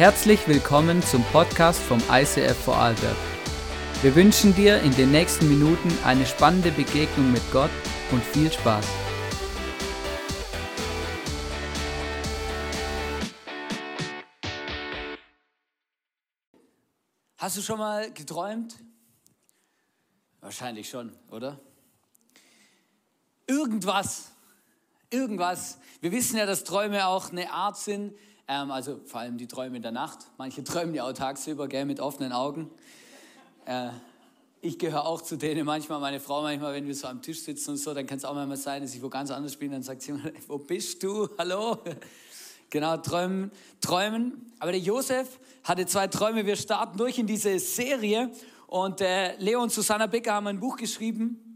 Herzlich willkommen zum Podcast vom ICF Vorarlberg. Wir wünschen dir in den nächsten Minuten eine spannende Begegnung mit Gott und viel Spaß. Hast du schon mal geträumt? Wahrscheinlich schon, oder? Irgendwas, irgendwas. Wir wissen ja, dass Träume auch eine Art sind, ähm, also vor allem die Träume in der Nacht. Manche träumen ja auch tagsüber, gell, mit offenen Augen. Äh, ich gehöre auch zu denen manchmal, meine Frau manchmal, wenn wir so am Tisch sitzen und so, dann kann es auch manchmal sein, dass ich wo ganz anders bin, dann sagt sie immer, wo bist du? Hallo? Genau, träumen, träumen. Aber der Josef hatte zwei Träume. Wir starten durch in diese Serie und äh, Leo und Susanna Becker haben ein Buch geschrieben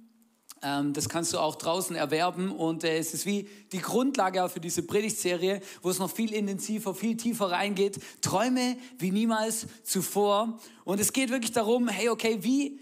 das kannst du auch draußen erwerben und äh, es ist wie die Grundlage für diese Predigtserie, wo es noch viel intensiver, viel tiefer reingeht. Träume wie niemals zuvor. Und es geht wirklich darum, hey, okay, wie,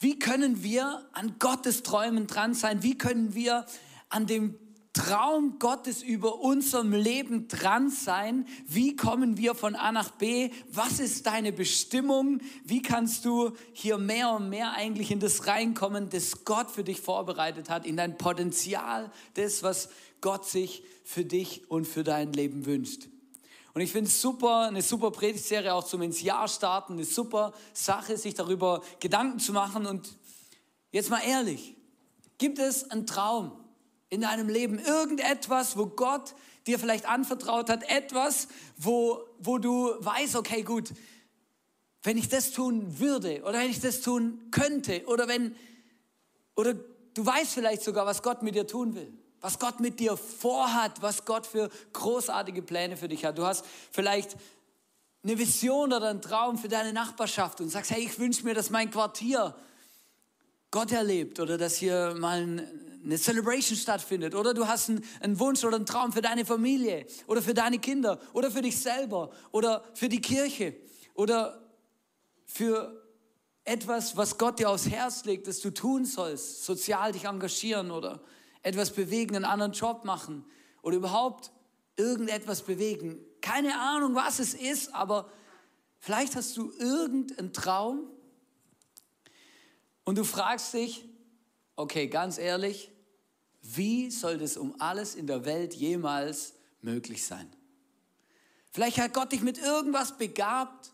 wie können wir an Gottes Träumen dran sein? Wie können wir an dem Traum Gottes über unserem Leben dran sein. Wie kommen wir von A nach B? Was ist deine Bestimmung? Wie kannst du hier mehr und mehr eigentlich in das reinkommen, das Gott für dich vorbereitet hat, in dein Potenzial, das, was Gott sich für dich und für dein Leben wünscht? Und ich finde es super, eine super Predigtserie auch zum ins Jahr starten, eine super Sache, sich darüber Gedanken zu machen. Und jetzt mal ehrlich, gibt es einen Traum? In deinem Leben, irgendetwas, wo Gott dir vielleicht anvertraut hat, etwas, wo, wo du weißt, okay, gut, wenn ich das tun würde oder wenn ich das tun könnte oder wenn, oder du weißt vielleicht sogar, was Gott mit dir tun will, was Gott mit dir vorhat, was Gott für großartige Pläne für dich hat. Du hast vielleicht eine Vision oder einen Traum für deine Nachbarschaft und sagst, hey, ich wünsche mir, dass mein Quartier Gott erlebt oder dass hier mal ein eine Celebration stattfindet oder du hast einen, einen, Wunsch oder einen Traum für deine Familie oder für deine Kinder oder für dich selber oder für die Kirche oder für etwas, was Gott dir aufs Herz legt, das du tun sollst, sozial dich engagieren oder etwas bewegen, einen anderen Job machen oder überhaupt irgendetwas bewegen. Keine Ahnung, was es ist, aber vielleicht hast du irgendeinen Traum und du fragst dich, okay, ganz ehrlich, wie soll das um alles in der Welt jemals möglich sein? Vielleicht hat Gott dich mit irgendwas begabt.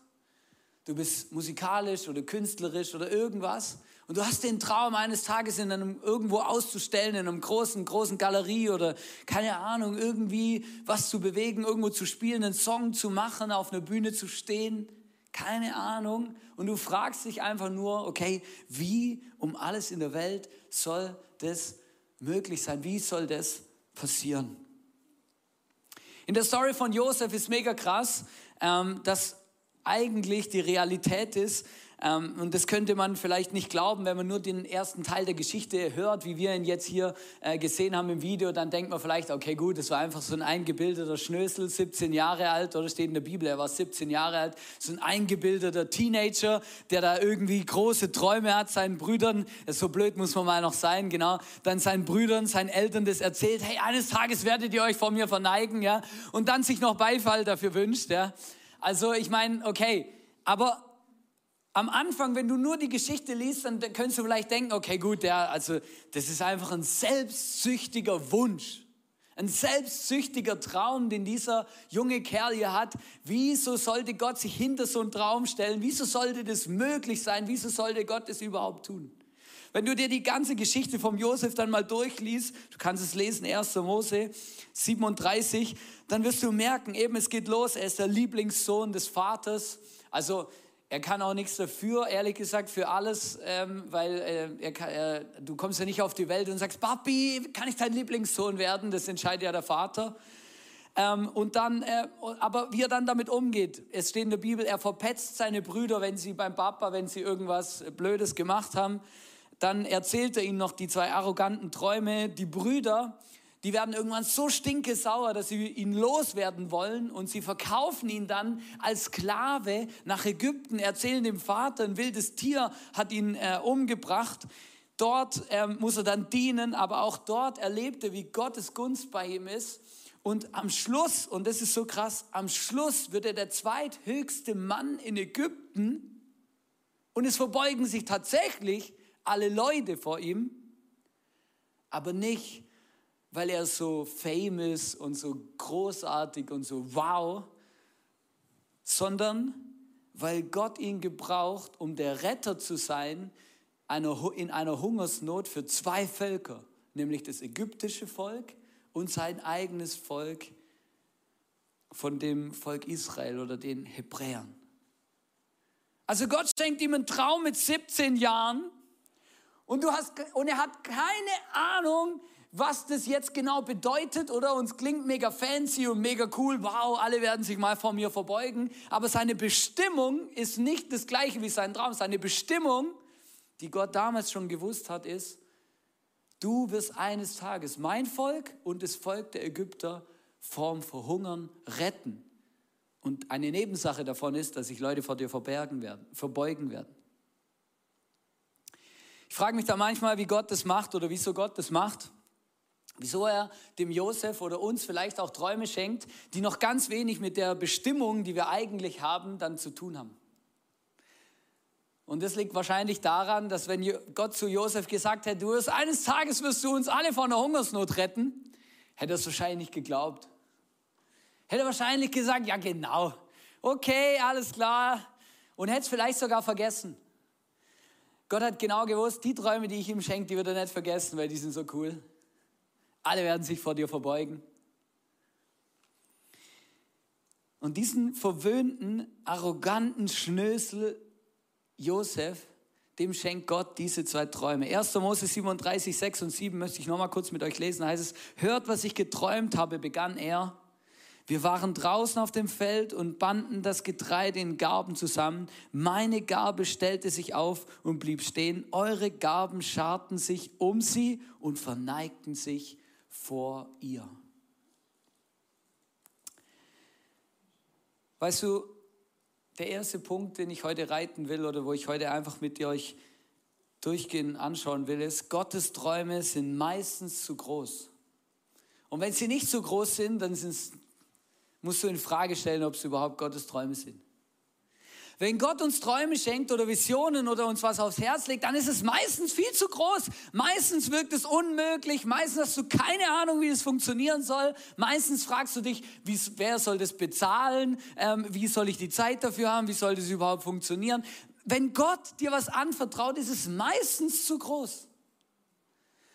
Du bist musikalisch oder künstlerisch oder irgendwas. Und du hast den Traum, eines Tages in einem, irgendwo auszustellen, in einem großen, großen Galerie oder keine Ahnung, irgendwie was zu bewegen, irgendwo zu spielen, einen Song zu machen, auf einer Bühne zu stehen. Keine Ahnung. Und du fragst dich einfach nur, okay, wie um alles in der Welt soll das möglich sein? Wie soll das passieren? In der Story von Josef ist mega krass, ähm, dass eigentlich die Realität ist, und das könnte man vielleicht nicht glauben, wenn man nur den ersten Teil der Geschichte hört, wie wir ihn jetzt hier äh, gesehen haben im Video, dann denkt man vielleicht, okay gut, das war einfach so ein eingebildeter Schnösel, 17 Jahre alt, oder steht in der Bibel, er war 17 Jahre alt, so ein eingebildeter Teenager, der da irgendwie große Träume hat, seinen Brüdern, so blöd muss man mal noch sein, genau, dann seinen Brüdern, seinen Eltern das erzählt, hey, eines Tages werdet ihr euch vor mir verneigen, ja, und dann sich noch Beifall dafür wünscht, ja. Also ich meine, okay, aber am Anfang, wenn du nur die Geschichte liest, dann könntest du vielleicht denken, okay, gut, ja, also das ist einfach ein selbstsüchtiger Wunsch. Ein selbstsüchtiger Traum, den dieser junge Kerl hier hat. Wieso sollte Gott sich hinter so einen Traum stellen? Wieso sollte das möglich sein? Wieso sollte Gott das überhaupt tun? Wenn du dir die ganze Geschichte vom Josef dann mal durchliest, du kannst es lesen, 1. Mose 37, dann wirst du merken, eben es geht los, er ist der Lieblingssohn des Vaters. Also er kann auch nichts dafür, ehrlich gesagt, für alles, ähm, weil äh, er kann, äh, du kommst ja nicht auf die Welt und sagst, Papi, kann ich dein Lieblingssohn werden? Das entscheidet ja der Vater. Ähm, und dann, äh, aber wie er dann damit umgeht, es steht in der Bibel, er verpetzt seine Brüder, wenn sie beim Papa, wenn sie irgendwas Blödes gemacht haben. Dann erzählt er ihnen noch die zwei arroganten Träume. Die Brüder, die werden irgendwann so stinkesauer, dass sie ihn loswerden wollen und sie verkaufen ihn dann als Sklave nach Ägypten, erzählen dem Vater, ein wildes Tier hat ihn äh, umgebracht. dort ähm, muss er dann dienen, aber auch dort erlebt er, wie Gottes Gunst bei ihm ist. Und am Schluss, und das ist so krass, am Schluss wird er der zweithöchste Mann in Ägypten und es verbeugen sich tatsächlich alle Leute vor ihm, aber nicht, weil er so famous und so großartig und so wow, sondern weil Gott ihn gebraucht, um der Retter zu sein in einer Hungersnot für zwei Völker, nämlich das ägyptische Volk und sein eigenes Volk von dem Volk Israel oder den Hebräern. Also Gott schenkt ihm einen Traum mit 17 Jahren und, du hast, und er hat keine Ahnung, was das jetzt genau bedeutet, oder? Uns klingt mega fancy und mega cool. Wow, alle werden sich mal vor mir verbeugen. Aber seine Bestimmung ist nicht das gleiche wie sein Traum. Seine Bestimmung, die Gott damals schon gewusst hat, ist, du wirst eines Tages mein Volk und das Volk der Ägypter vorm Verhungern retten. Und eine Nebensache davon ist, dass sich Leute vor dir verbergen werden, verbeugen werden. Ich frage mich da manchmal, wie Gott das macht oder wieso Gott das macht. Wieso er dem Josef oder uns vielleicht auch Träume schenkt, die noch ganz wenig mit der Bestimmung, die wir eigentlich haben, dann zu tun haben. Und das liegt wahrscheinlich daran, dass wenn Gott zu Josef gesagt hätte, du wirst eines Tages wirst du uns alle von der Hungersnot retten, hätte er es wahrscheinlich nicht geglaubt. Hätte wahrscheinlich gesagt, ja genau, okay, alles klar. Und hätte es vielleicht sogar vergessen. Gott hat genau gewusst, die Träume, die ich ihm schenke, die wird er nicht vergessen, weil die sind so cool. Alle werden sich vor dir verbeugen. Und diesen verwöhnten, arroganten Schnösel Josef, dem schenkt Gott diese zwei Träume. 1. Mose 37, 6 und 7 möchte ich nochmal kurz mit euch lesen. Da heißt es, hört, was ich geträumt habe, begann er. Wir waren draußen auf dem Feld und banden das Getreide in Garben zusammen. Meine Garbe stellte sich auf und blieb stehen. Eure Garben scharten sich um sie und verneigten sich vor ihr. Weißt du, der erste Punkt, den ich heute reiten will oder wo ich heute einfach mit euch durchgehen anschauen will, ist, Gottes Träume sind meistens zu groß. Und wenn sie nicht zu groß sind, dann musst du in Frage stellen, ob es überhaupt Gottes Träume sind. Wenn Gott uns Träume schenkt oder Visionen oder uns was aufs Herz legt, dann ist es meistens viel zu groß. Meistens wirkt es unmöglich. Meistens hast du keine Ahnung, wie das funktionieren soll. Meistens fragst du dich, wie, wer soll das bezahlen? Ähm, wie soll ich die Zeit dafür haben? Wie soll das überhaupt funktionieren? Wenn Gott dir was anvertraut, ist es meistens zu groß.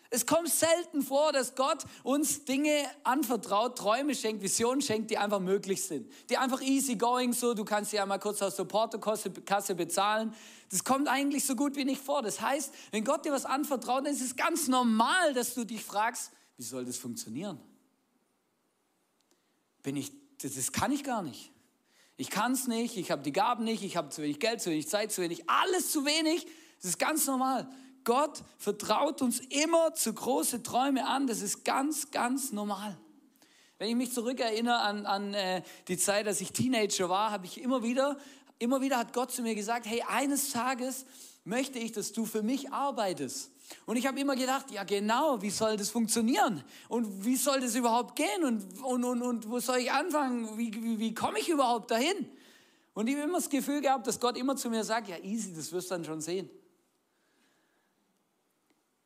Es kommt selten vor, dass Gott uns Dinge anvertraut, Träume schenkt, Visionen schenkt, die einfach möglich sind. Die einfach easy going so, du kannst sie einmal kurz aus der Portokasse bezahlen. Das kommt eigentlich so gut wie nicht vor. Das heißt, wenn Gott dir was anvertraut, dann ist es ganz normal, dass du dich fragst, wie soll das funktionieren? Bin ich, das kann ich gar nicht. Ich kann es nicht, ich habe die Gaben nicht, ich habe zu wenig Geld, zu wenig Zeit, zu wenig, alles zu wenig. Das ist ganz normal. Gott vertraut uns immer zu große Träume an. Das ist ganz, ganz normal. Wenn ich mich zurückerinnere an, an äh, die Zeit, als ich Teenager war, habe ich immer wieder, immer wieder hat Gott zu mir gesagt, hey, eines Tages möchte ich, dass du für mich arbeitest. Und ich habe immer gedacht, ja genau, wie soll das funktionieren? Und wie soll das überhaupt gehen? Und, und, und, und wo soll ich anfangen? Wie, wie, wie komme ich überhaupt dahin? Und ich habe immer das Gefühl gehabt, dass Gott immer zu mir sagt, ja easy, das wirst du dann schon sehen.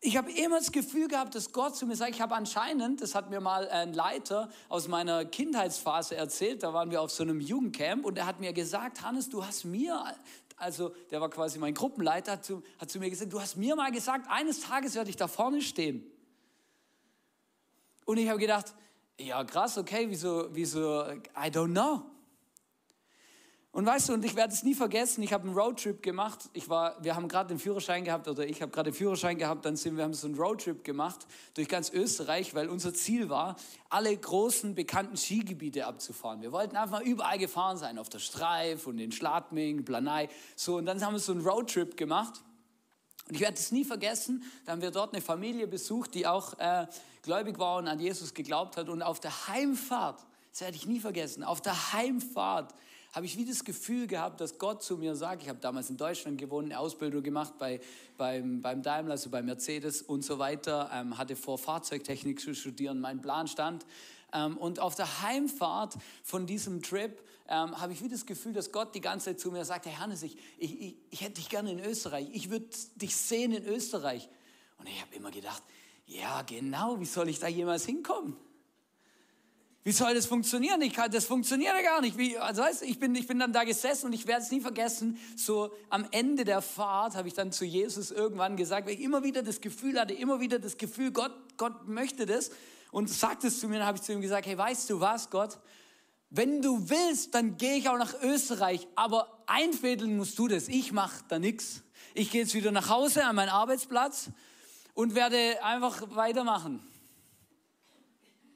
Ich habe immer das Gefühl gehabt, dass Gott zu mir sagt, ich habe anscheinend, das hat mir mal ein Leiter aus meiner Kindheitsphase erzählt, da waren wir auf so einem Jugendcamp und er hat mir gesagt, Hannes, du hast mir, also der war quasi mein Gruppenleiter, hat zu, hat zu mir gesagt, du hast mir mal gesagt, eines Tages werde ich da vorne stehen. Und ich habe gedacht, ja krass, okay, wieso, wieso, I don't know. Und weißt du, und ich werde es nie vergessen, ich habe einen Roadtrip gemacht. Ich war, wir haben gerade den Führerschein gehabt, oder ich habe gerade den Führerschein gehabt, dann sind wir haben so einen Roadtrip gemacht durch ganz Österreich, weil unser Ziel war, alle großen bekannten Skigebiete abzufahren. Wir wollten einfach überall gefahren sein, auf der Streif und in Schladming, Planei. So, und dann haben wir so einen Roadtrip gemacht. Und ich werde es nie vergessen, da haben wir dort eine Familie besucht, die auch äh, gläubig war und an Jesus geglaubt hat. Und auf der Heimfahrt, das werde ich nie vergessen, auf der Heimfahrt habe ich wie das Gefühl gehabt, dass Gott zu mir sagt, ich habe damals in Deutschland gewohnt, eine Ausbildung gemacht bei, beim, beim Daimler, also bei Mercedes und so weiter, ähm, hatte vor Fahrzeugtechnik zu studieren, mein Plan stand. Ähm, und auf der Heimfahrt von diesem Trip ähm, habe ich wie das Gefühl, dass Gott die ganze Zeit zu mir sagt, hey Hannes, ich, ich, ich, ich hätte dich gerne in Österreich, ich würde dich sehen in Österreich. Und ich habe immer gedacht, ja genau, wie soll ich da jemals hinkommen? Wie soll das funktionieren? Ich kann, das funktioniert ja gar nicht. Wie, also weißt, ich, bin, ich bin dann da gesessen und ich werde es nie vergessen. So am Ende der Fahrt habe ich dann zu Jesus irgendwann gesagt, weil ich immer wieder das Gefühl hatte, immer wieder das Gefühl, Gott, Gott möchte das. Und sagt es zu mir, dann habe ich zu ihm gesagt, hey, weißt du was, Gott? Wenn du willst, dann gehe ich auch nach Österreich, aber einfädeln musst du das. Ich mache da nichts. Ich gehe jetzt wieder nach Hause an meinen Arbeitsplatz und werde einfach weitermachen.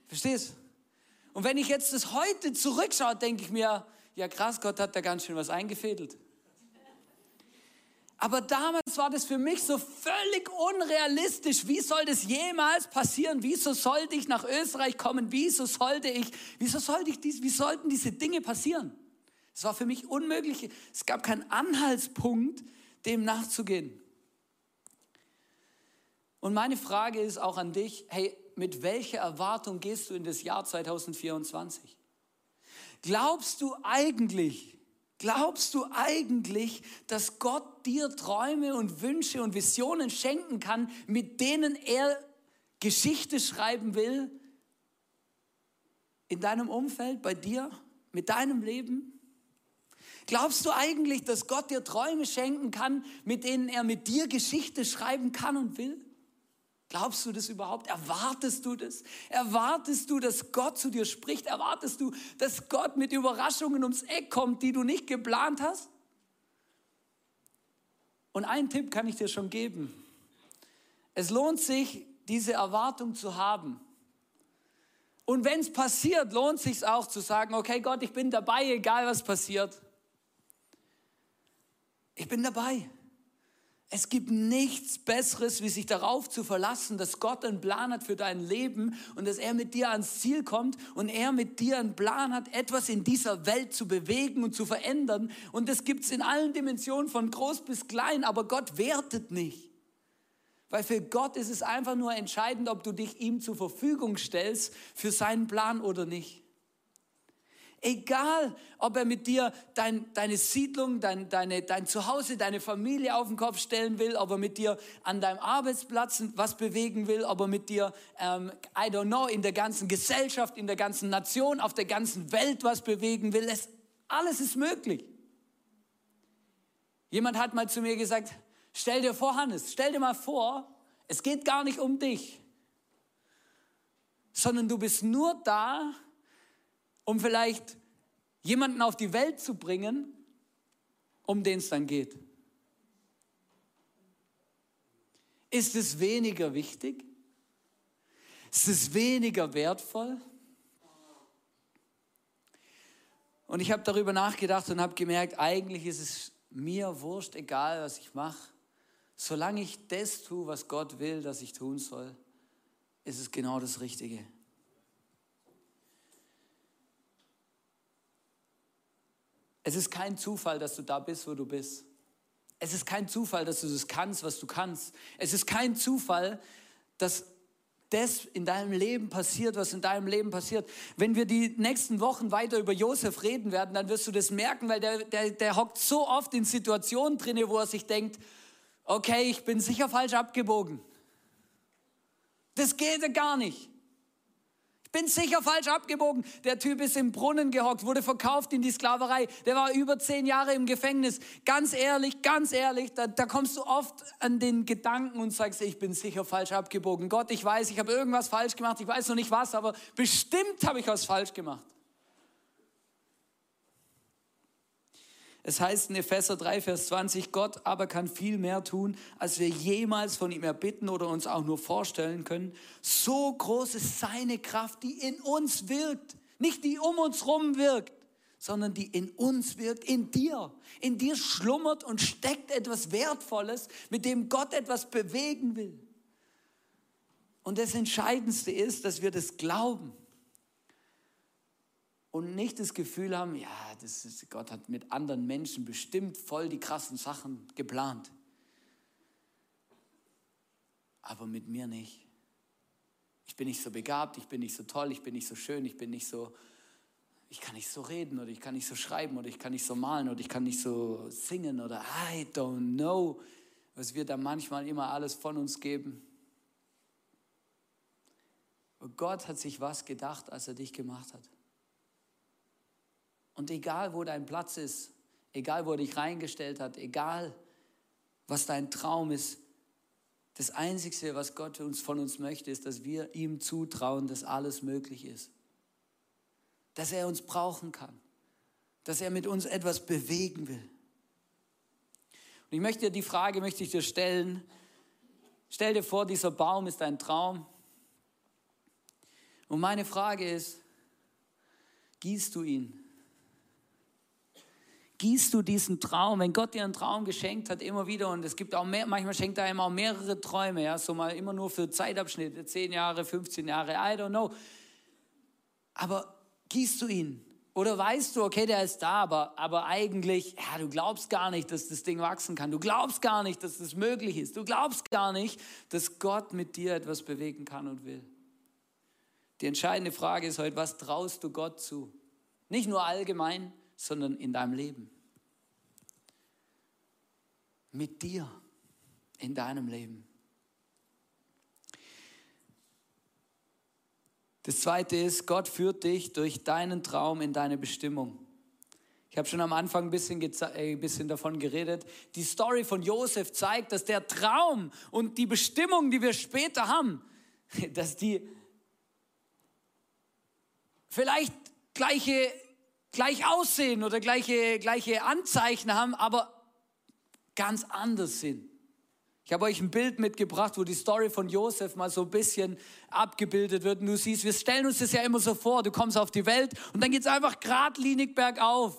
Verstehst? du? Und wenn ich jetzt das heute zurückschaue, denke ich mir, ja krass, Gott hat da ganz schön was eingefädelt. Aber damals war das für mich so völlig unrealistisch. Wie soll das jemals passieren? Wieso sollte ich nach Österreich kommen? Wieso sollte ich, wieso sollte ich dies, wie sollten diese Dinge passieren? Es war für mich unmöglich. Es gab keinen Anhaltspunkt, dem nachzugehen. Und meine Frage ist auch an dich, hey, mit welcher Erwartung gehst du in das Jahr 2024? Glaubst du eigentlich, glaubst du eigentlich, dass Gott dir Träume und Wünsche und Visionen schenken kann, mit denen er Geschichte schreiben will in deinem Umfeld, bei dir, mit deinem Leben? Glaubst du eigentlich, dass Gott dir Träume schenken kann, mit denen er mit dir Geschichte schreiben kann und will? Glaubst du das überhaupt? Erwartest du das? Erwartest du, dass Gott zu dir spricht? Erwartest du, dass Gott mit Überraschungen ums Eck kommt, die du nicht geplant hast? Und einen Tipp kann ich dir schon geben. Es lohnt sich, diese Erwartung zu haben. Und wenn es passiert, lohnt sich auch zu sagen, okay Gott, ich bin dabei, egal was passiert. Ich bin dabei. Es gibt nichts Besseres, wie sich darauf zu verlassen, dass Gott einen Plan hat für dein Leben und dass er mit dir ans Ziel kommt und er mit dir einen Plan hat, etwas in dieser Welt zu bewegen und zu verändern. Und das gibt es in allen Dimensionen, von groß bis klein, aber Gott wertet nicht. Weil für Gott ist es einfach nur entscheidend, ob du dich ihm zur Verfügung stellst für seinen Plan oder nicht. Egal, ob er mit dir dein, deine Siedlung, dein, deine, dein Zuhause, deine Familie auf den Kopf stellen will, ob er mit dir an deinem Arbeitsplatz was bewegen will, ob er mit dir, ähm, I don't know, in der ganzen Gesellschaft, in der ganzen Nation, auf der ganzen Welt was bewegen will. Es, alles ist möglich. Jemand hat mal zu mir gesagt, stell dir vor, Hannes, stell dir mal vor, es geht gar nicht um dich, sondern du bist nur da, um vielleicht jemanden auf die Welt zu bringen, um den es dann geht? Ist es weniger wichtig? Ist es weniger wertvoll? Und ich habe darüber nachgedacht und habe gemerkt, eigentlich ist es mir wurscht, egal was ich mache. Solange ich das tue, was Gott will, dass ich tun soll, ist es genau das Richtige. Es ist kein Zufall, dass du da bist, wo du bist. Es ist kein Zufall, dass du das kannst, was du kannst. Es ist kein Zufall, dass das in deinem Leben passiert, was in deinem Leben passiert. Wenn wir die nächsten Wochen weiter über Josef reden werden, dann wirst du das merken, weil der, der, der hockt so oft in Situationen drinne, wo er sich denkt, okay, ich bin sicher falsch abgebogen. Das geht ja gar nicht bin sicher falsch abgebogen. Der Typ ist im Brunnen gehockt, wurde verkauft in die Sklaverei. Der war über zehn Jahre im Gefängnis. Ganz ehrlich, ganz ehrlich, da, da kommst du oft an den Gedanken und sagst, ich bin sicher falsch abgebogen. Gott, ich weiß, ich habe irgendwas falsch gemacht. Ich weiß noch nicht was, aber bestimmt habe ich was falsch gemacht. Es heißt in Epheser 3, Vers 20, Gott aber kann viel mehr tun, als wir jemals von ihm erbitten oder uns auch nur vorstellen können. So groß ist seine Kraft, die in uns wirkt. Nicht die um uns rum wirkt, sondern die in uns wirkt, in dir. In dir schlummert und steckt etwas Wertvolles, mit dem Gott etwas bewegen will. Und das Entscheidendste ist, dass wir das glauben. Und nicht das Gefühl haben, ja, das ist, Gott hat mit anderen Menschen bestimmt voll die krassen Sachen geplant. Aber mit mir nicht. Ich bin nicht so begabt, ich bin nicht so toll, ich bin nicht so schön, ich bin nicht so, ich kann nicht so reden oder ich kann nicht so schreiben oder ich kann nicht so malen oder ich kann nicht so singen oder I don't know, was wir da manchmal immer alles von uns geben. Und Gott hat sich was gedacht, als er dich gemacht hat. Und egal, wo dein Platz ist, egal, wo er dich reingestellt hat, egal, was dein Traum ist, das Einzige, was Gott uns, von uns möchte, ist, dass wir ihm zutrauen, dass alles möglich ist. Dass er uns brauchen kann. Dass er mit uns etwas bewegen will. Und ich möchte dir die Frage, möchte ich dir stellen. Stell dir vor, dieser Baum ist ein Traum. Und meine Frage ist, gießt du ihn? Gießt du diesen Traum, wenn Gott dir einen Traum geschenkt hat, immer wieder, und es gibt auch mehr, manchmal schenkt er einem auch mehrere Träume, ja, so mal immer nur für Zeitabschnitte, 10 Jahre, 15 Jahre, I don't know. Aber gießt du ihn? Oder weißt du, okay, der ist da, aber, aber eigentlich, ja, du glaubst gar nicht, dass das Ding wachsen kann. Du glaubst gar nicht, dass das möglich ist. Du glaubst gar nicht, dass Gott mit dir etwas bewegen kann und will. Die entscheidende Frage ist heute, was traust du Gott zu? Nicht nur allgemein, sondern in deinem Leben. Mit dir in deinem Leben. Das zweite ist, Gott führt dich durch deinen Traum in deine Bestimmung. Ich habe schon am Anfang ein bisschen, äh, ein bisschen davon geredet. Die Story von Josef zeigt, dass der Traum und die Bestimmung, die wir später haben, dass die vielleicht gleiche gleich aussehen oder gleiche, gleiche Anzeichen haben, aber ganz anders sind. Ich habe euch ein Bild mitgebracht, wo die Story von Josef mal so ein bisschen abgebildet wird. Und du siehst, wir stellen uns das ja immer so vor, du kommst auf die Welt und dann geht es einfach geradlinig bergauf.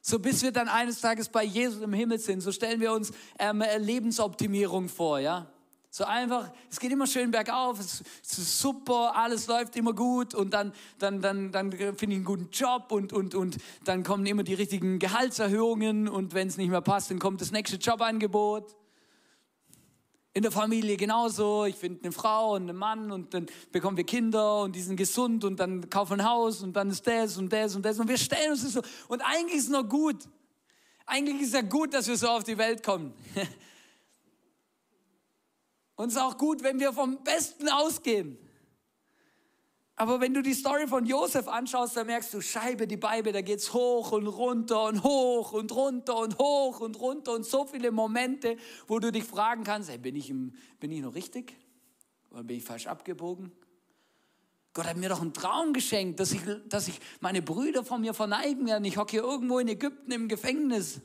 So bis wir dann eines Tages bei Jesus im Himmel sind. So stellen wir uns ähm, Lebensoptimierung vor, ja. So einfach, es geht immer schön bergauf, es ist super, alles läuft immer gut und dann, dann, dann, dann finde ich einen guten Job und, und, und dann kommen immer die richtigen Gehaltserhöhungen und wenn es nicht mehr passt, dann kommt das nächste Jobangebot. In der Familie genauso, ich finde eine Frau und einen Mann und dann bekommen wir Kinder und die sind gesund und dann kaufen ein Haus und dann ist das und das und das und wir stellen uns das so und eigentlich ist es noch gut. Eigentlich ist es ja gut, dass wir so auf die Welt kommen. Und es ist auch gut, wenn wir vom Besten ausgehen. Aber wenn du die Story von Josef anschaust, dann merkst du, Scheibe, die Beine, da geht es hoch und runter und hoch und runter und hoch und runter und so viele Momente, wo du dich fragen kannst, hey, bin, ich im, bin ich noch richtig? Oder bin ich falsch abgebogen? Gott hat mir doch einen Traum geschenkt, dass ich, dass ich meine Brüder von mir verneigen werden. Ich hocke hier irgendwo in Ägypten im Gefängnis.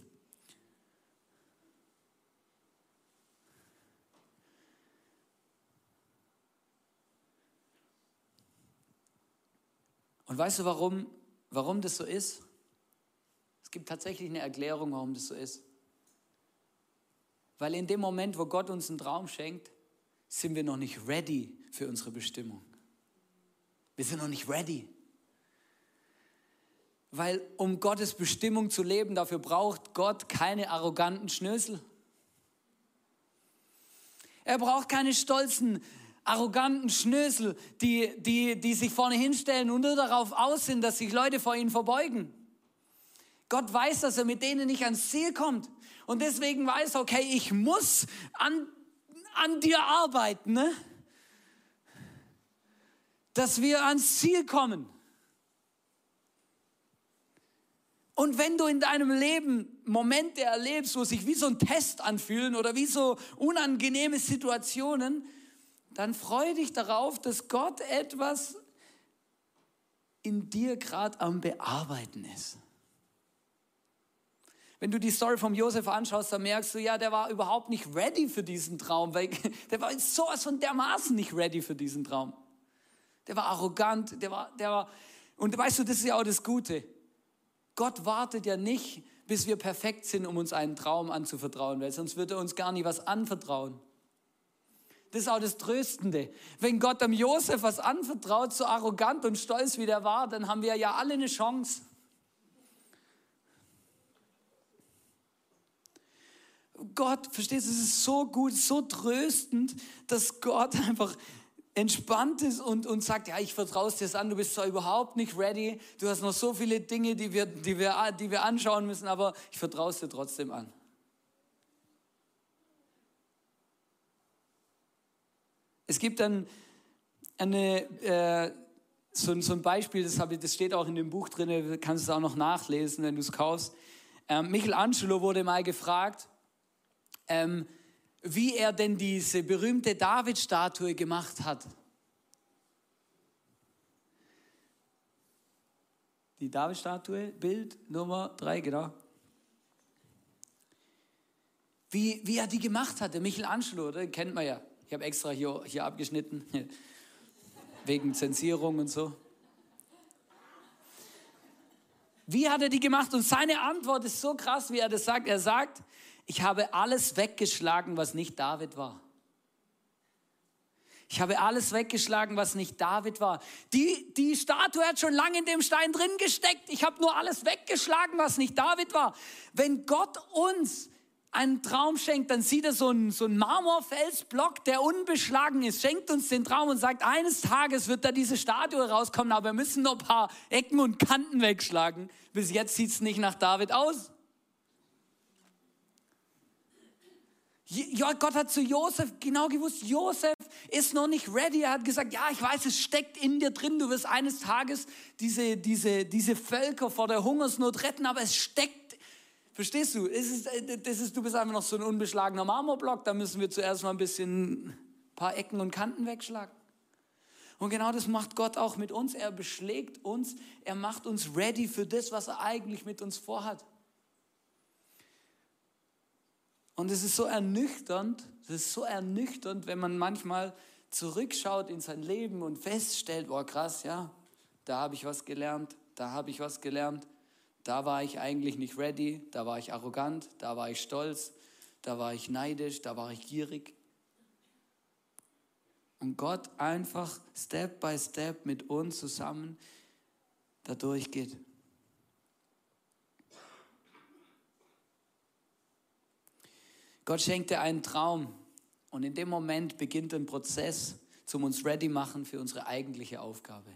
Und weißt du, warum, warum das so ist? Es gibt tatsächlich eine Erklärung, warum das so ist. Weil in dem Moment, wo Gott uns einen Traum schenkt, sind wir noch nicht ready für unsere Bestimmung. Wir sind noch nicht ready. Weil um Gottes Bestimmung zu leben, dafür braucht Gott keine arroganten Schnösel. Er braucht keine stolzen arroganten Schnösel, die, die, die sich vorne hinstellen und nur darauf aus sind, dass sich Leute vor ihnen verbeugen. Gott weiß, dass er mit denen nicht ans Ziel kommt. Und deswegen weiß okay, ich muss an, an dir arbeiten, ne? dass wir ans Ziel kommen. Und wenn du in deinem Leben Momente erlebst, wo sich wie so ein Test anfühlen oder wie so unangenehme Situationen, dann freu dich darauf, dass Gott etwas in dir gerade am Bearbeiten ist. Wenn du die Story vom Josef anschaust, dann merkst du, ja, der war überhaupt nicht ready für diesen Traum, weil der war sowas von dermaßen nicht ready für diesen Traum. Der war arrogant, der war, der war, und weißt du, das ist ja auch das Gute. Gott wartet ja nicht, bis wir perfekt sind, um uns einen Traum anzuvertrauen, weil sonst würde er uns gar nie was anvertrauen Das ist auch das Tröstende. Wenn Gott am Josef was anvertraut, so arrogant und stolz wie der war, dann haben wir ja alle eine Chance. Gott, verstehst du, es ist so gut, so tröstend, dass Gott einfach entspannt ist und, und sagt, ja, ich vertraue dir an, du bist zwar überhaupt nicht ready, du hast noch so viele Dinge, die wir, die wir, die wir anschauen müssen, aber ich vertraue dir trotzdem an. Es gibt dann eine, äh, so, so, ein Beispiel, das, ich, das, steht auch in dem Buch drin, du kannst es auch noch nachlesen, wenn du es kaufst. Ähm, Michelangelo wurde mal gefragt, ähm, wie er denn diese berühmte David-Statue gemacht hat. Die David-Statue, Bild Nummer drei, genau. Wie, wie er die gemacht hatte, Michelangelo, den kennt man ja. Ich habe extra hier, hier abgeschnitten, wegen Zensierung und so. Wie hat er die gemacht? Und seine Antwort ist so krass, wie er das sagt. Er sagt, ich habe alles weggeschlagen, was nicht David war. Ich habe alles weggeschlagen, was nicht David war. Die, die Statue hat schon lange in dem Stein drin gesteckt. Ich habe nur alles weggeschlagen, was nicht David war. Wenn Gott uns einen Traum schenkt, dann sieht er so einen, so einen Marmorfelsblock, der unbeschlagen ist, schenkt uns den Traum und sagt, eines Tages wird da diese Statue rauskommen, aber wir müssen noch ein paar Ecken und Kanten wegschlagen. Bis jetzt sieht es nicht nach David aus. Ja, Gott hat zu Josef genau gewusst, Josef ist noch nicht ready. Er hat gesagt, ja, ich weiß, es steckt in dir drin. Du wirst eines Tages diese, diese, diese Völker vor der Hungersnot retten, aber es steckt Verstehst du? Ist, äh, das ist, du bist einfach noch so ein unbeschlagener Marmorblock, da müssen wir zuerst mal ein bisschen ein paar Ecken und Kanten wegschlagen. Und genau das macht Gott auch mit uns. Er beschlägt uns, er macht uns ready für das, was er eigentlich mit uns vorhat. Und es ist so ernüchternd, es ist so ernüchternd, wenn man manchmal zurückschaut in sein Leben und feststellt, boah krass, ja, da habe ich was gelernt, da habe ich was gelernt. Da war ich eigentlich nicht ready, da war ich arrogant, da war ich stolz, da war ich neidisch, da war ich gierig. Und Gott einfach Step by Step mit uns zusammen da durchgeht. Gott schenkt dir einen Traum und in dem Moment beginnt ein Prozess zum uns ready machen für unsere eigentliche Aufgabe.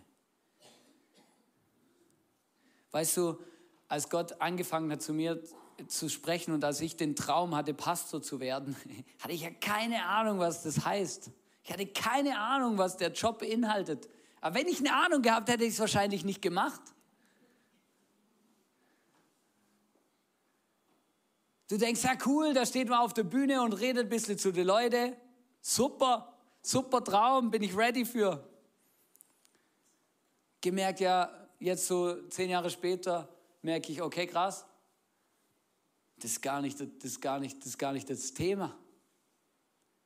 Weißt du, als Gott angefangen hat zu mir zu sprechen und als ich den Traum hatte, Pastor zu werden, hatte ich ja keine Ahnung, was das heißt. Ich hatte keine Ahnung, was der Job beinhaltet. Aber wenn ich eine Ahnung gehabt hätte, hätte ich es wahrscheinlich nicht gemacht. Du denkst, ja cool, da steht man auf der Bühne und redet ein bisschen zu den Leuten. Super, super Traum, bin ich ready für. Gemerkt ja, jetzt so zehn Jahre später, merke ich, okay, krass, das ist gar nicht das, gar nicht, das, gar nicht das Thema.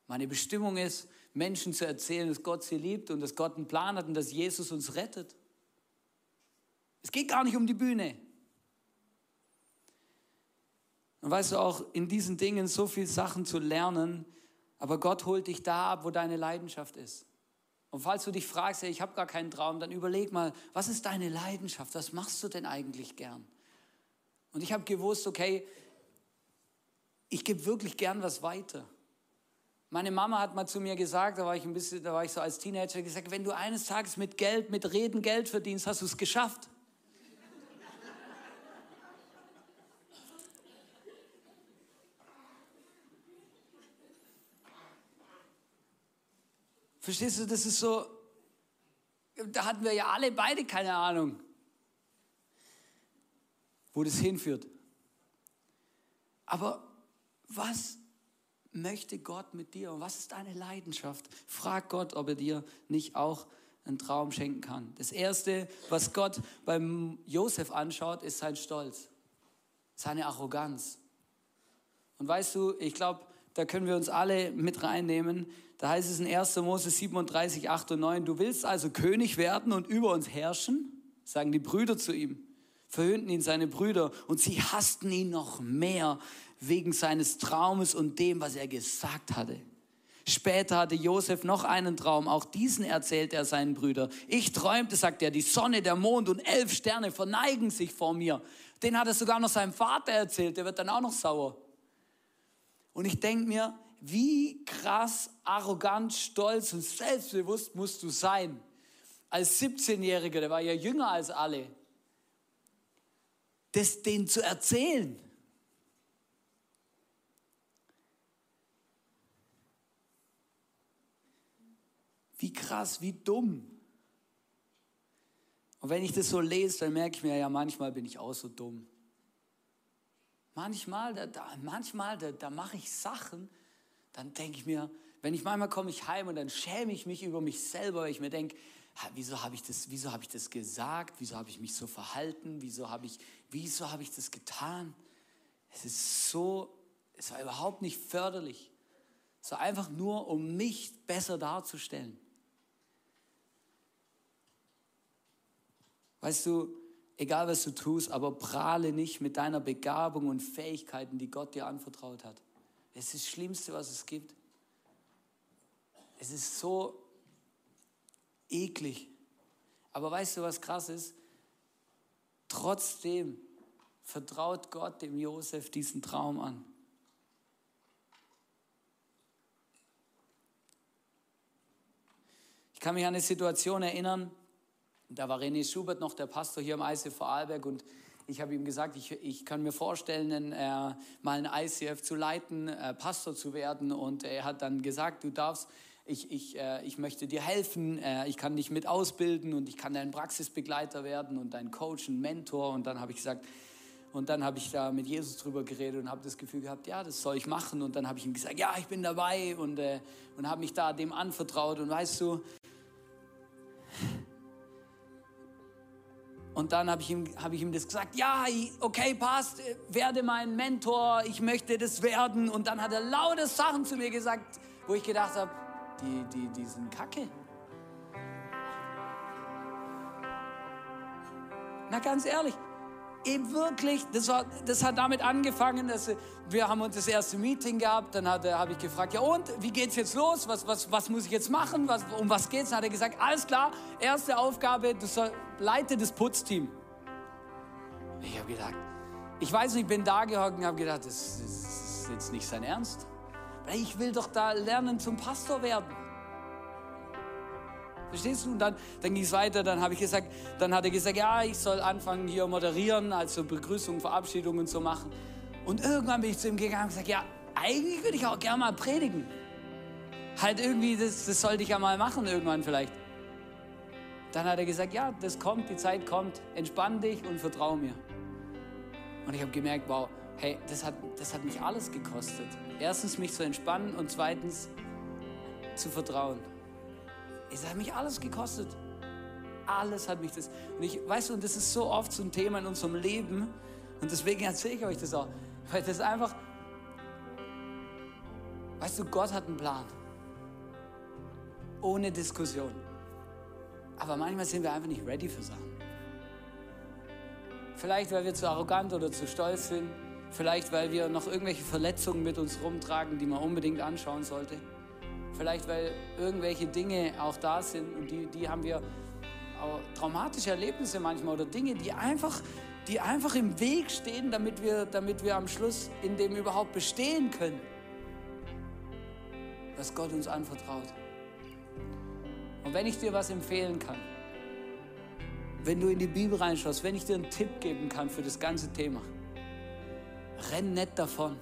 Meine Bestimmung ist, Menschen zu erzählen, dass Gott sie liebt und dass Gott einen Plan hat und dass Jesus uns rettet. Es geht gar nicht um die Bühne. Und weißt du auch, in diesen Dingen so viele Sachen zu lernen, aber Gott holt dich da ab, wo deine Leidenschaft ist. Und falls du dich fragst, hey, ich habe gar keinen Traum, dann überleg mal, was ist deine Leidenschaft? Was machst du denn eigentlich gern? Und ich habe gewusst, okay, ich gebe wirklich gern was weiter. Meine Mama hat mal zu mir gesagt, da war ich ein bisschen, da war ich so als Teenager gesagt, wenn du eines Tages mit Geld, mit Reden Geld verdienst, hast du es geschafft. Verstehst du, das ist so, da hatten wir ja alle beide keine Ahnung, wo das hinführt. Aber was möchte Gott mit dir und was ist deine Leidenschaft? Frag Gott, ob er dir nicht auch einen Traum schenken kann. Das Erste, was Gott beim Josef anschaut, ist sein Stolz, seine Arroganz. Und weißt du, ich glaube, da können wir uns alle mit reinnehmen. Da heißt es in 1. Mose 37, 8 und 9, du willst also König werden und über uns herrschen? Sagen die Brüder zu ihm. Verhöhnten ihn seine Brüder und sie hassten ihn noch mehr wegen seines Traumes und dem, was er gesagt hatte. Später hatte Josef noch einen Traum, auch diesen erzählt er seinen Brüdern. Ich träumte, sagt er, die Sonne, der Mond und elf Sterne verneigen sich vor mir. Den hat er sogar noch seinem Vater erzählt, der wird dann auch noch sauer. Und ich denke mir, wie krass, arrogant, stolz und selbstbewusst musst du sein. Als 17-Jähriger, der war ja jünger als alle, das denen zu erzählen. Wie krass, wie dumm. Und wenn ich das so lese, dann merke ich mir, ja, manchmal bin ich auch so dumm. Manchmal, da, da manchmal, da, da mache ich Sachen, dann denke ich mir, wenn ich manchmal komme ich heim und dann schäme ich mich über mich selber, weil ich mir denke, wieso habe ich, das, ich das gesagt, wieso habe ich mich so verhalten, wieso habe ich, wieso hab ich das getan. Es ist so, es war überhaupt nicht förderlich. Es war einfach nur, um mich besser darzustellen. Weißt du, egal was du tust, aber prahle nicht mit deiner Begabung und Fähigkeiten, die Gott dir anvertraut hat. Es ist das Schlimmste, was es gibt. Es ist so eklig. Aber weißt du, was krass ist? Trotzdem vertraut Gott dem Josef diesen Traum an. Ich kann mich an eine Situation erinnern, da war René Schubert noch der Pastor hier im ICF Vorarlberg und ich habe ihm gesagt, ich, ich kann mir vorstellen, äh, mal ein ICF zu leiten, äh, Pastor zu werden. Und er hat dann gesagt, du darfst, ich, ich, äh, ich möchte dir helfen, äh, ich kann dich mit ausbilden und ich kann dein Praxisbegleiter werden und dein Coach, ein Mentor. Und dann habe ich gesagt, und dann habe ich da mit Jesus drüber geredet und habe das Gefühl gehabt, ja, das soll ich machen. Und dann habe ich ihm gesagt, ja, ich bin dabei und, äh, und habe mich da dem anvertraut. Und weißt du, Und dann habe ich, ihm, hab ich ihm das gesagt, ja, okay, passt, werde mein Mentor, ich möchte das werden. Und dann hat er laute Sachen zu mir gesagt, wo ich gedacht habe, die, die, die sind kacke. Na ganz ehrlich, eben wirklich, das, war, das hat damit angefangen, dass wir haben uns das erste Meeting gehabt, dann habe ich gefragt, ja und, wie geht's jetzt los, was, was, was muss ich jetzt machen, was, um was geht's? Dann hat er gesagt, alles klar, erste Aufgabe, du soll, leite das Putzteam. Ich habe gedacht, ich weiß nicht, ich bin da gehockt und habe gedacht, das, das ist jetzt nicht sein Ernst. Ich will doch da lernen zum Pastor werden. Verstehst du? Und dann, dann ging es weiter, dann habe ich gesagt, dann hat er gesagt, ja, ich soll anfangen hier moderieren, also Begrüßung, Verabschiedungen zu machen. Und irgendwann bin ich zu ihm gegangen und gesagt, ja, eigentlich würde ich auch gerne mal predigen. Halt irgendwie, das, das sollte ich ja mal machen irgendwann vielleicht. Dann hat er gesagt, ja, das kommt, die Zeit kommt, entspann dich und vertraue mir. Und ich habe gemerkt, wow, hey, das hat, das hat mich alles gekostet. Erstens mich zu entspannen und zweitens zu vertrauen. Es hat mich alles gekostet. Alles hat mich das. Und ich, weißt du, und das ist so oft so ein Thema in unserem Leben. Und deswegen erzähle ich euch das auch. Weil das einfach, weißt du, Gott hat einen Plan. Ohne Diskussion. Aber manchmal sind wir einfach nicht ready für Sachen. Vielleicht, weil wir zu arrogant oder zu stolz sind. Vielleicht, weil wir noch irgendwelche Verletzungen mit uns rumtragen, die man unbedingt anschauen sollte. Vielleicht, weil irgendwelche Dinge auch da sind und die, die haben wir auch traumatische Erlebnisse manchmal oder Dinge, die einfach, die einfach im Weg stehen, damit wir, damit wir am Schluss in dem überhaupt bestehen können, was Gott uns anvertraut. Und wenn ich dir was empfehlen kann, wenn du in die Bibel reinschaust, wenn ich dir einen Tipp geben kann für das ganze Thema, renn nicht davon.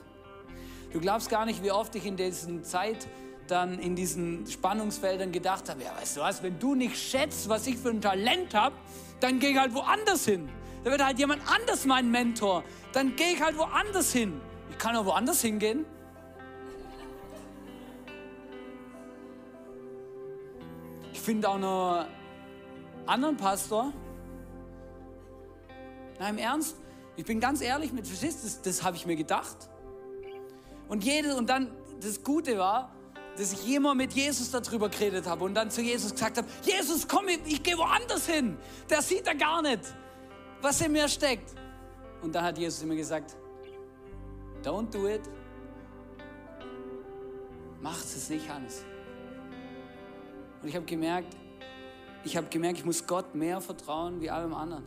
Du glaubst gar nicht, wie oft ich in diesen Zeit dann in diesen Spannungsfeldern gedacht habe, ja, weißt du was, wenn du nicht schätzt, was ich für ein Talent habe, dann gehe ich halt woanders hin. Da wird halt jemand anders mein Mentor. Dann gehe ich halt woanders hin. Ich kann auch woanders hingehen. Ich finde auch noch einen anderen Pastor. Na, im Ernst, ich bin ganz ehrlich mit, verstehst das, das habe ich mir gedacht. Und jedes, und dann, das Gute war, dass ich immer mit Jesus darüber geredet habe und dann zu Jesus gesagt habe, Jesus, komm, ich gehe woanders hin. Der sieht er gar nicht, was in mir steckt. Und dann hat Jesus immer gesagt, don't do it. Macht es nicht, Hannes. Und ich habe gemerkt, ich habe gemerkt, ich muss Gott mehr vertrauen wie allem anderen.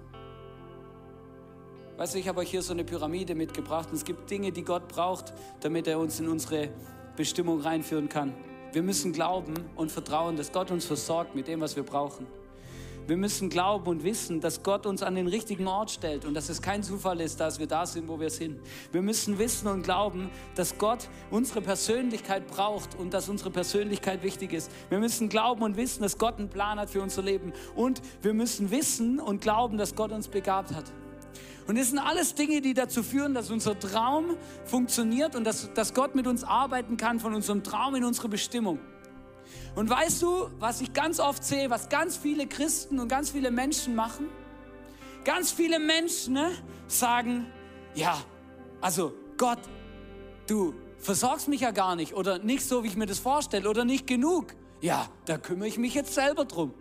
Weißt du, ich habe euch hier so eine Pyramide mitgebracht und es gibt Dinge, die Gott braucht, damit er uns in unsere Bestimmung reinführen kann. Wir müssen glauben und vertrauen, dass Gott uns versorgt mit dem, was wir brauchen. Wir müssen glauben und wissen, dass Gott uns an den richtigen Ort stellt und dass es kein Zufall ist, dass wir da sind, wo wir sind. Wir müssen wissen und glauben, dass Gott unsere Persönlichkeit braucht und dass unsere Persönlichkeit wichtig ist. Wir müssen glauben und wissen, dass Gott einen Plan hat für unser Leben. Und wir müssen wissen und glauben, dass Gott uns begabt hat. Und das sind alles Dinge, die dazu führen, dass unser Traum funktioniert und dass, dass Gott mit uns arbeiten kann von unserem Traum in unsere Bestimmung. Und weißt du, was ich ganz oft sehe, was ganz viele Christen und ganz viele Menschen machen? Ganz viele Menschen ne, sagen, ja, also Gott, du versorgst mich ja gar nicht oder nicht so, wie ich mir das vorstelle oder nicht genug. Ja, da kümmere ich mich jetzt selber drum.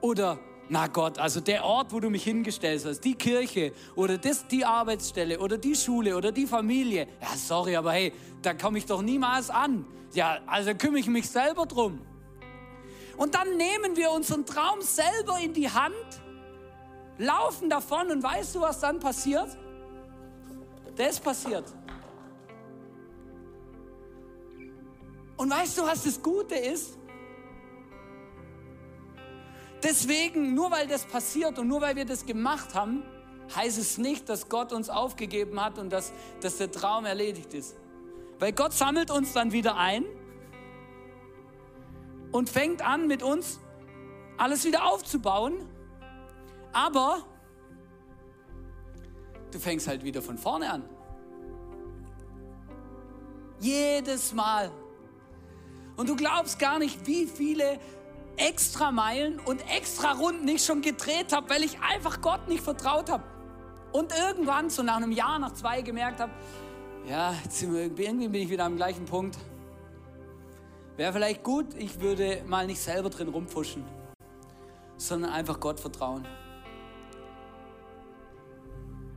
Oder, na Gott, also der Ort, wo du mich hingestellt hast, die Kirche oder das, die Arbeitsstelle oder die Schule oder die Familie. Ja, sorry, aber hey, da komme ich doch niemals an. Ja, also kümmere ich mich selber drum. Und dann nehmen wir unseren Traum selber in die Hand, laufen davon und weißt du, was dann passiert? Das passiert. Und weißt du, was das Gute ist? Deswegen, nur weil das passiert und nur weil wir das gemacht haben, heißt es nicht, dass Gott uns aufgegeben hat und dass, dass der Traum erledigt ist. Weil Gott sammelt uns dann wieder ein und fängt an mit uns alles wieder aufzubauen. Aber du fängst halt wieder von vorne an. Jedes Mal. Und du glaubst gar nicht, wie viele extra Meilen und extra Runden ich schon gedreht habe, weil ich einfach Gott nicht vertraut habe. Und irgendwann, so nach einem Jahr, nach zwei, gemerkt habe, ja, irgendwie bin ich wieder am gleichen Punkt. Wäre vielleicht gut, ich würde mal nicht selber drin rumpfuschen, sondern einfach Gott vertrauen.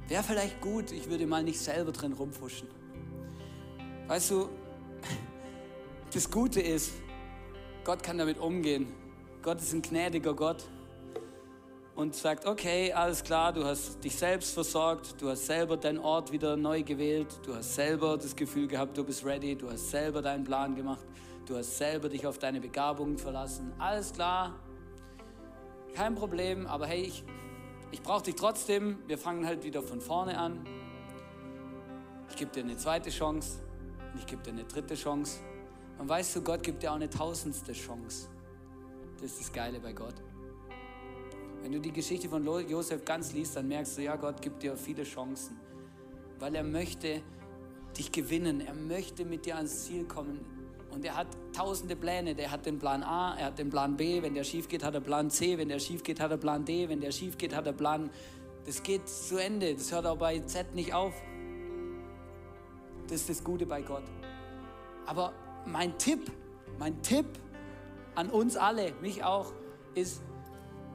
Wäre vielleicht gut, ich würde mal nicht selber drin rumfuschen. Weißt du, das Gute ist, Gott kann damit umgehen. Gott ist ein gnädiger Gott und sagt, okay, alles klar, du hast dich selbst versorgt, du hast selber deinen Ort wieder neu gewählt, du hast selber das Gefühl gehabt, du bist ready, du hast selber deinen Plan gemacht, du hast selber dich auf deine Begabungen verlassen. Alles klar, kein Problem, aber hey, ich, ich brauche dich trotzdem. Wir fangen halt wieder von vorne an. Ich gebe dir eine zweite Chance und ich gebe dir eine dritte Chance. Und weißt du, Gott gibt dir auch eine tausendste Chance. Das ist das Geile bei Gott. Wenn du die Geschichte von Josef ganz liest, dann merkst du, ja, Gott gibt dir viele Chancen, weil er möchte dich gewinnen, er möchte mit dir ans Ziel kommen. Und er hat tausende Pläne. Der hat den Plan A, er hat den Plan B. Wenn der schief geht, hat er Plan C. Wenn der schief geht, hat er Plan D. Wenn der schief geht, hat er Plan. Das geht zu Ende. Das hört auch bei Z nicht auf. Das ist das Gute bei Gott. Aber mein Tipp, mein Tipp an uns alle, mich auch, ist,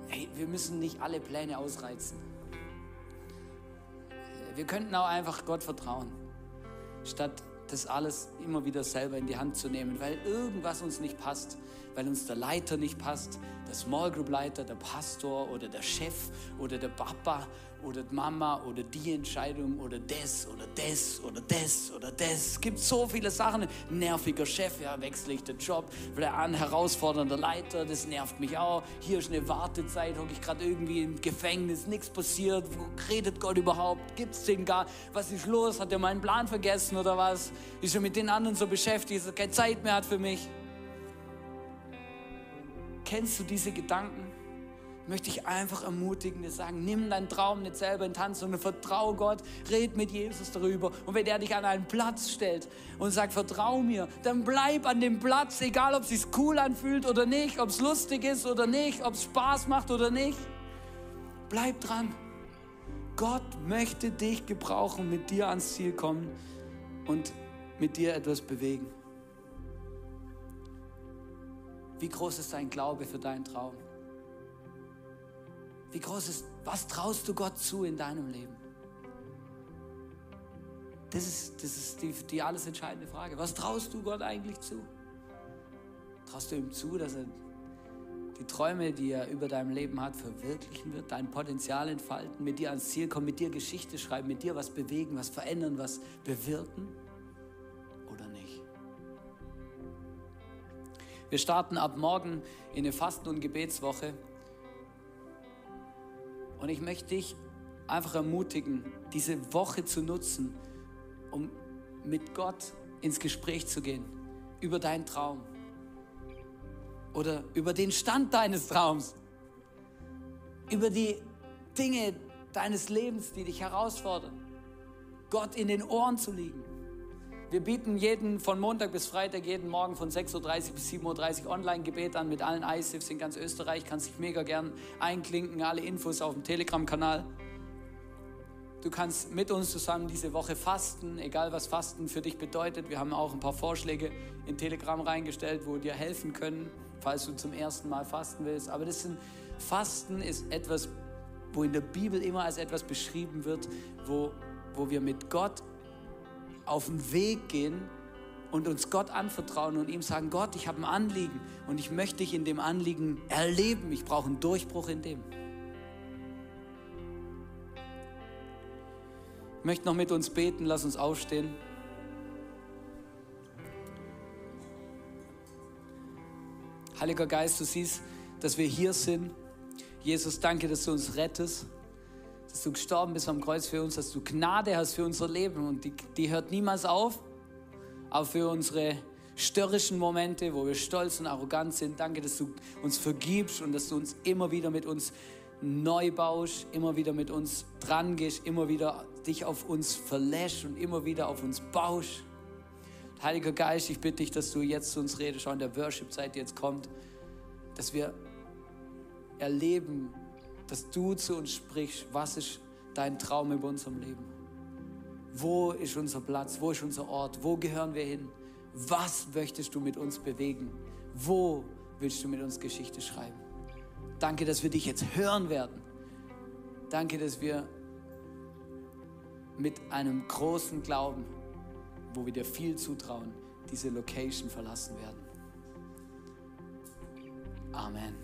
hey, wir müssen nicht alle Pläne ausreizen. Wir könnten auch einfach Gott vertrauen, statt das alles immer wieder selber in die Hand zu nehmen, weil irgendwas uns nicht passt, weil uns der Leiter nicht passt, der Small Group Leiter, der Pastor oder der Chef oder der Papa oder die Mama oder die Entscheidung oder das oder das oder das oder das. Es gibt so viele Sachen. Nerviger Chef, ja, wechsle ich den Job. Vielleicht ein herausfordernder Leiter, das nervt mich auch. Hier ist eine Wartezeit, hocke ich gerade irgendwie im Gefängnis, nichts passiert. Wo redet Gott überhaupt? Gibt es den gar? Was ist los? Hat er meinen Plan vergessen oder was? Ist er mit den anderen so beschäftigt, dass er keine Zeit mehr hat für mich? Kennst du diese Gedanken? möchte ich einfach ermutigen, dir sagen, nimm deinen Traum nicht selber in Tanz, sondern vertrau Gott, red mit Jesus darüber. Und wenn er dich an einen Platz stellt und sagt, vertrau mir, dann bleib an dem Platz, egal ob es sich cool anfühlt oder nicht, ob es lustig ist oder nicht, ob es Spaß macht oder nicht. Bleib dran. Gott möchte dich gebrauchen, mit dir ans Ziel kommen und mit dir etwas bewegen. Wie groß ist dein Glaube für deinen Traum? Wie groß ist, was traust du Gott zu in deinem Leben? Das ist, das ist die, die alles entscheidende Frage. Was traust du Gott eigentlich zu? Traust du ihm zu, dass er die Träume, die er über deinem Leben hat, verwirklichen wird, dein Potenzial entfalten, mit dir ans Ziel kommen, mit dir Geschichte schreiben, mit dir was bewegen, was verändern, was bewirken oder nicht? Wir starten ab morgen in eine Fasten- und Gebetswoche. Und ich möchte dich einfach ermutigen, diese Woche zu nutzen, um mit Gott ins Gespräch zu gehen über deinen Traum oder über den Stand deines Traums, über die Dinge deines Lebens, die dich herausfordern, Gott in den Ohren zu liegen. Wir bieten jeden von Montag bis Freitag, jeden Morgen von 6.30 Uhr bis 7.30 Uhr Online-Gebet an mit allen ISIFs in ganz Österreich. Kannst dich mega gern einklinken, alle Infos auf dem Telegram-Kanal. Du kannst mit uns zusammen diese Woche fasten, egal was Fasten für dich bedeutet. Wir haben auch ein paar Vorschläge in Telegram reingestellt, wo dir helfen können falls du zum ersten Mal fasten willst. Aber das sind, Fasten ist etwas, wo in der Bibel immer als etwas beschrieben wird, wo, wo wir mit Gott auf den Weg gehen und uns Gott anvertrauen und ihm sagen, Gott, ich habe ein Anliegen und ich möchte dich in dem Anliegen erleben. Ich brauche einen Durchbruch in dem. Ich möchte noch mit uns beten, lass uns aufstehen. Heiliger Geist, du siehst, dass wir hier sind. Jesus, danke, dass du uns rettest, dass du gestorben bist am Kreuz für uns, dass du Gnade hast für unser Leben und die, die hört niemals auf, auch für unsere störrischen Momente, wo wir stolz und arrogant sind. Danke, dass du uns vergibst und dass du uns immer wieder mit uns neu baust, immer wieder mit uns dran gehst, immer wieder dich auf uns verlässt und immer wieder auf uns baust. Heiliger Geist, ich bitte dich, dass du jetzt zu uns redest, auch in der Worship-Zeit, die jetzt kommt, dass wir erleben, dass du zu uns sprichst, was ist dein Traum über unserem Leben? Wo ist unser Platz? Wo ist unser Ort? Wo gehören wir hin? Was möchtest du mit uns bewegen? Wo willst du mit uns Geschichte schreiben? Danke, dass wir dich jetzt hören werden. Danke, dass wir mit einem großen Glauben wo wir dir viel zutrauen, diese Location verlassen werden. Amen.